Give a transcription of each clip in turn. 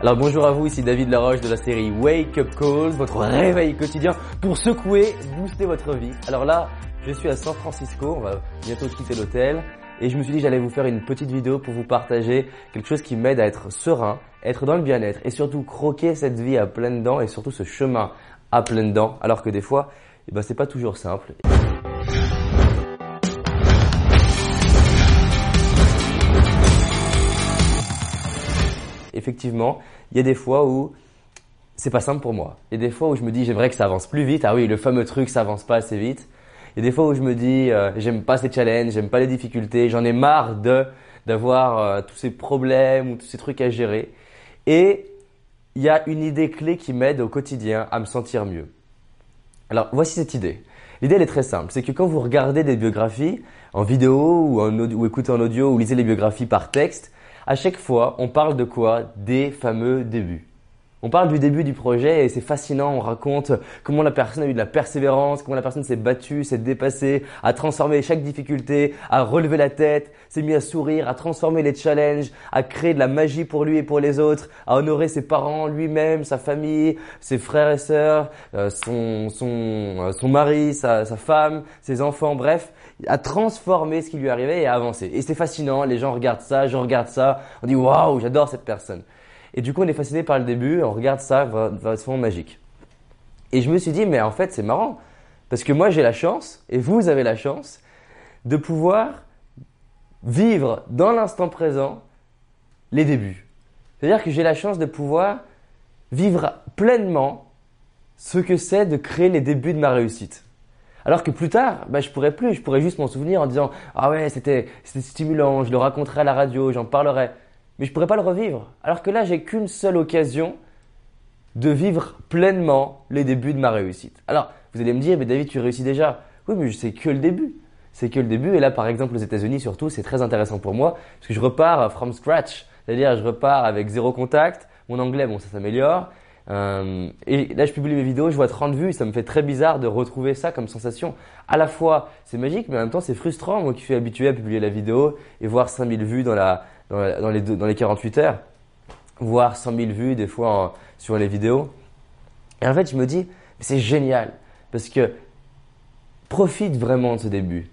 Alors bonjour à vous, ici David Laroche de la série Wake Up Calls, votre réveil quotidien pour secouer, booster votre vie. Alors là, je suis à San Francisco, on va bientôt quitter l'hôtel et je me suis dit j'allais vous faire une petite vidéo pour vous partager quelque chose qui m'aide à être serein, être dans le bien-être et surtout croquer cette vie à pleines dents et surtout ce chemin à pleines dents alors que des fois, eh ben, c'est pas toujours simple. Effectivement, il y a des fois où c'est pas simple pour moi. Il y a des fois où je me dis j'aimerais que ça avance plus vite. Ah oui, le fameux truc, ça avance pas assez vite. Il y a des fois où je me dis euh, j'aime pas ces challenges, j'aime pas les difficultés, j'en ai marre de d'avoir euh, tous ces problèmes ou tous ces trucs à gérer. Et il y a une idée clé qui m'aide au quotidien à me sentir mieux. Alors voici cette idée. L'idée elle est très simple, c'est que quand vous regardez des biographies en vidéo ou, en audio, ou écoutez en audio ou lisez les biographies par texte, à chaque fois, on parle de quoi? Des fameux débuts. On parle du début du projet et c'est fascinant. On raconte comment la personne a eu de la persévérance, comment la personne s'est battue, s'est dépassée, a transformé chaque difficulté, a relevé la tête, s'est mis à sourire, a transformé les challenges, a créé de la magie pour lui et pour les autres, a honoré ses parents, lui-même, sa famille, ses frères et sœurs, euh, son, son, euh, son mari, sa, sa femme, ses enfants, bref, a transformé ce qui lui arrivait et a avancé. Et c'est fascinant, les gens regardent ça, je regarde ça, on dit waouh, j'adore cette personne. Et du coup, on est fasciné par le début, on regarde ça de façon magique. Et je me suis dit, mais en fait, c'est marrant, parce que moi, j'ai la chance, et vous avez la chance, de pouvoir vivre dans l'instant présent les débuts. C'est-à-dire que j'ai la chance de pouvoir vivre pleinement ce que c'est de créer les débuts de ma réussite. Alors que plus tard, bah, je pourrais plus, je pourrais juste m'en souvenir en disant ah ouais c'était stimulant, je le raconterai à la radio, j'en parlerai, mais je pourrais pas le revivre. Alors que là j'ai qu'une seule occasion de vivre pleinement les débuts de ma réussite. Alors vous allez me dire mais David tu réussis déjà. Oui mais c'est que le début. C'est que le début et là par exemple aux États-Unis surtout c'est très intéressant pour moi parce que je repars from scratch, c'est-à-dire je repars avec zéro contact. Mon anglais bon ça s'améliore euh, et là, je publie mes vidéos, je vois 30 vues, ça me fait très bizarre de retrouver ça comme sensation. À la fois, c'est magique, mais en même temps, c'est frustrant, moi qui suis habitué à publier la vidéo et voir 5000 vues dans, la, dans, les, dans les 48 heures, voir 100 000 vues des fois sur les vidéos. Et en fait, je me dis, c'est génial, parce que profite vraiment de ce début.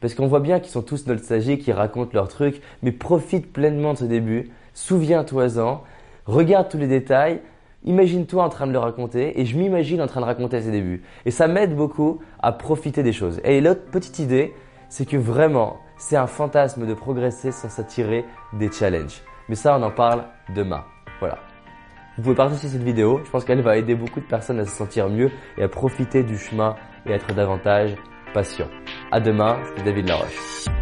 Parce qu'on voit bien qu'ils sont tous nostalgiques, qu'ils racontent leurs trucs, mais profite pleinement de ce début, souviens-toi-en, regarde tous les détails, Imagine-toi en train de le raconter et je m'imagine en train de raconter ses débuts. Et ça m'aide beaucoup à profiter des choses. Et l'autre petite idée, c'est que vraiment, c'est un fantasme de progresser sans s'attirer des challenges. Mais ça, on en parle demain. Voilà. Vous pouvez partager cette vidéo. Je pense qu'elle va aider beaucoup de personnes à se sentir mieux et à profiter du chemin et à être davantage patient. À demain, c'était David Laroche.